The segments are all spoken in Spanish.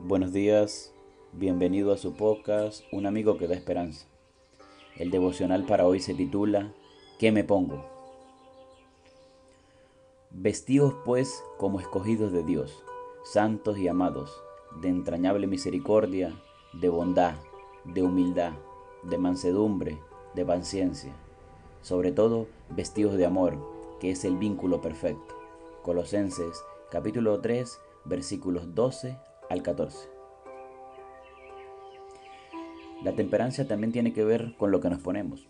Buenos días, bienvenido a su podcast Un amigo que da esperanza. El devocional para hoy se titula ¿Qué me pongo? Vestidos pues como escogidos de Dios, santos y amados, de entrañable misericordia, de bondad, de humildad, de mansedumbre, de paciencia, sobre todo vestidos de amor, que es el vínculo perfecto. Colosenses capítulo 3 versículos 12 al 14. La temperancia también tiene que ver con lo que nos ponemos.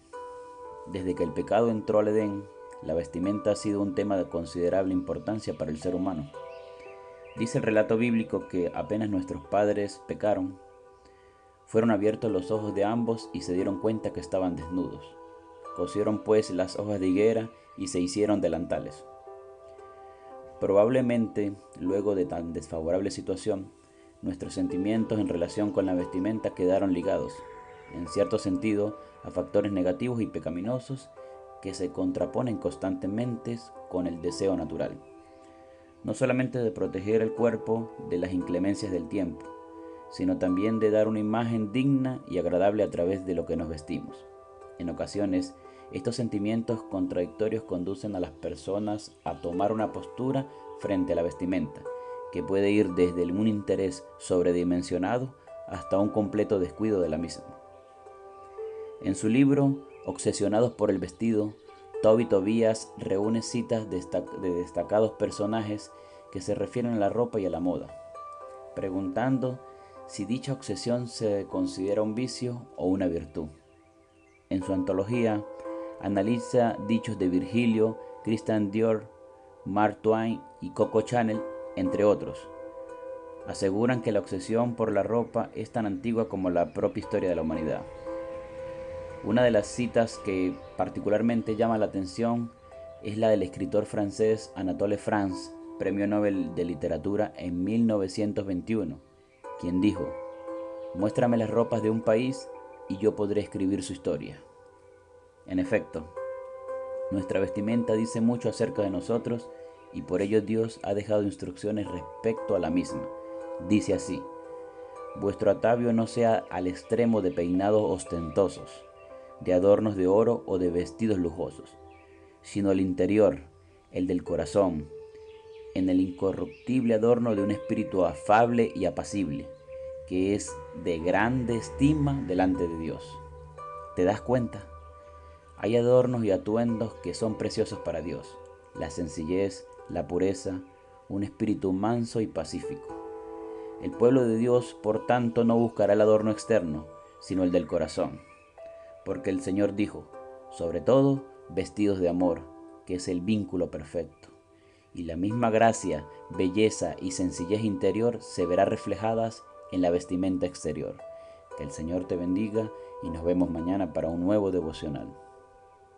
Desde que el pecado entró al Edén, la vestimenta ha sido un tema de considerable importancia para el ser humano. Dice el relato bíblico que apenas nuestros padres pecaron, fueron abiertos los ojos de ambos y se dieron cuenta que estaban desnudos. Cosieron pues las hojas de higuera y se hicieron delantales. Probablemente, luego de tan desfavorable situación, nuestros sentimientos en relación con la vestimenta quedaron ligados, en cierto sentido, a factores negativos y pecaminosos que se contraponen constantemente con el deseo natural, no solamente de proteger el cuerpo de las inclemencias del tiempo, sino también de dar una imagen digna y agradable a través de lo que nos vestimos. En ocasiones, estos sentimientos contradictorios conducen a las personas a tomar una postura frente a la vestimenta, que puede ir desde un interés sobredimensionado hasta un completo descuido de la misma. En su libro Obsesionados por el vestido, Toby Tobías reúne citas de destacados personajes que se refieren a la ropa y a la moda, preguntando si dicha obsesión se considera un vicio o una virtud. En su antología, analiza dichos de Virgilio, Christian Dior, Mark Twain y Coco Chanel, entre otros. Aseguran que la obsesión por la ropa es tan antigua como la propia historia de la humanidad. Una de las citas que particularmente llama la atención es la del escritor francés Anatole France, Premio Nobel de Literatura en 1921, quien dijo, Muéstrame las ropas de un país y yo podré escribir su historia. En efecto, nuestra vestimenta dice mucho acerca de nosotros y por ello Dios ha dejado instrucciones respecto a la misma. Dice así, vuestro atavio no sea al extremo de peinados ostentosos, de adornos de oro o de vestidos lujosos, sino el interior, el del corazón, en el incorruptible adorno de un espíritu afable y apacible, que es de grande estima delante de Dios. ¿Te das cuenta? Hay adornos y atuendos que son preciosos para Dios. La sencillez, la pureza, un espíritu manso y pacífico. El pueblo de Dios, por tanto, no buscará el adorno externo, sino el del corazón. Porque el Señor dijo, sobre todo, vestidos de amor, que es el vínculo perfecto. Y la misma gracia, belleza y sencillez interior se verá reflejadas en la vestimenta exterior. Que el Señor te bendiga y nos vemos mañana para un nuevo devocional.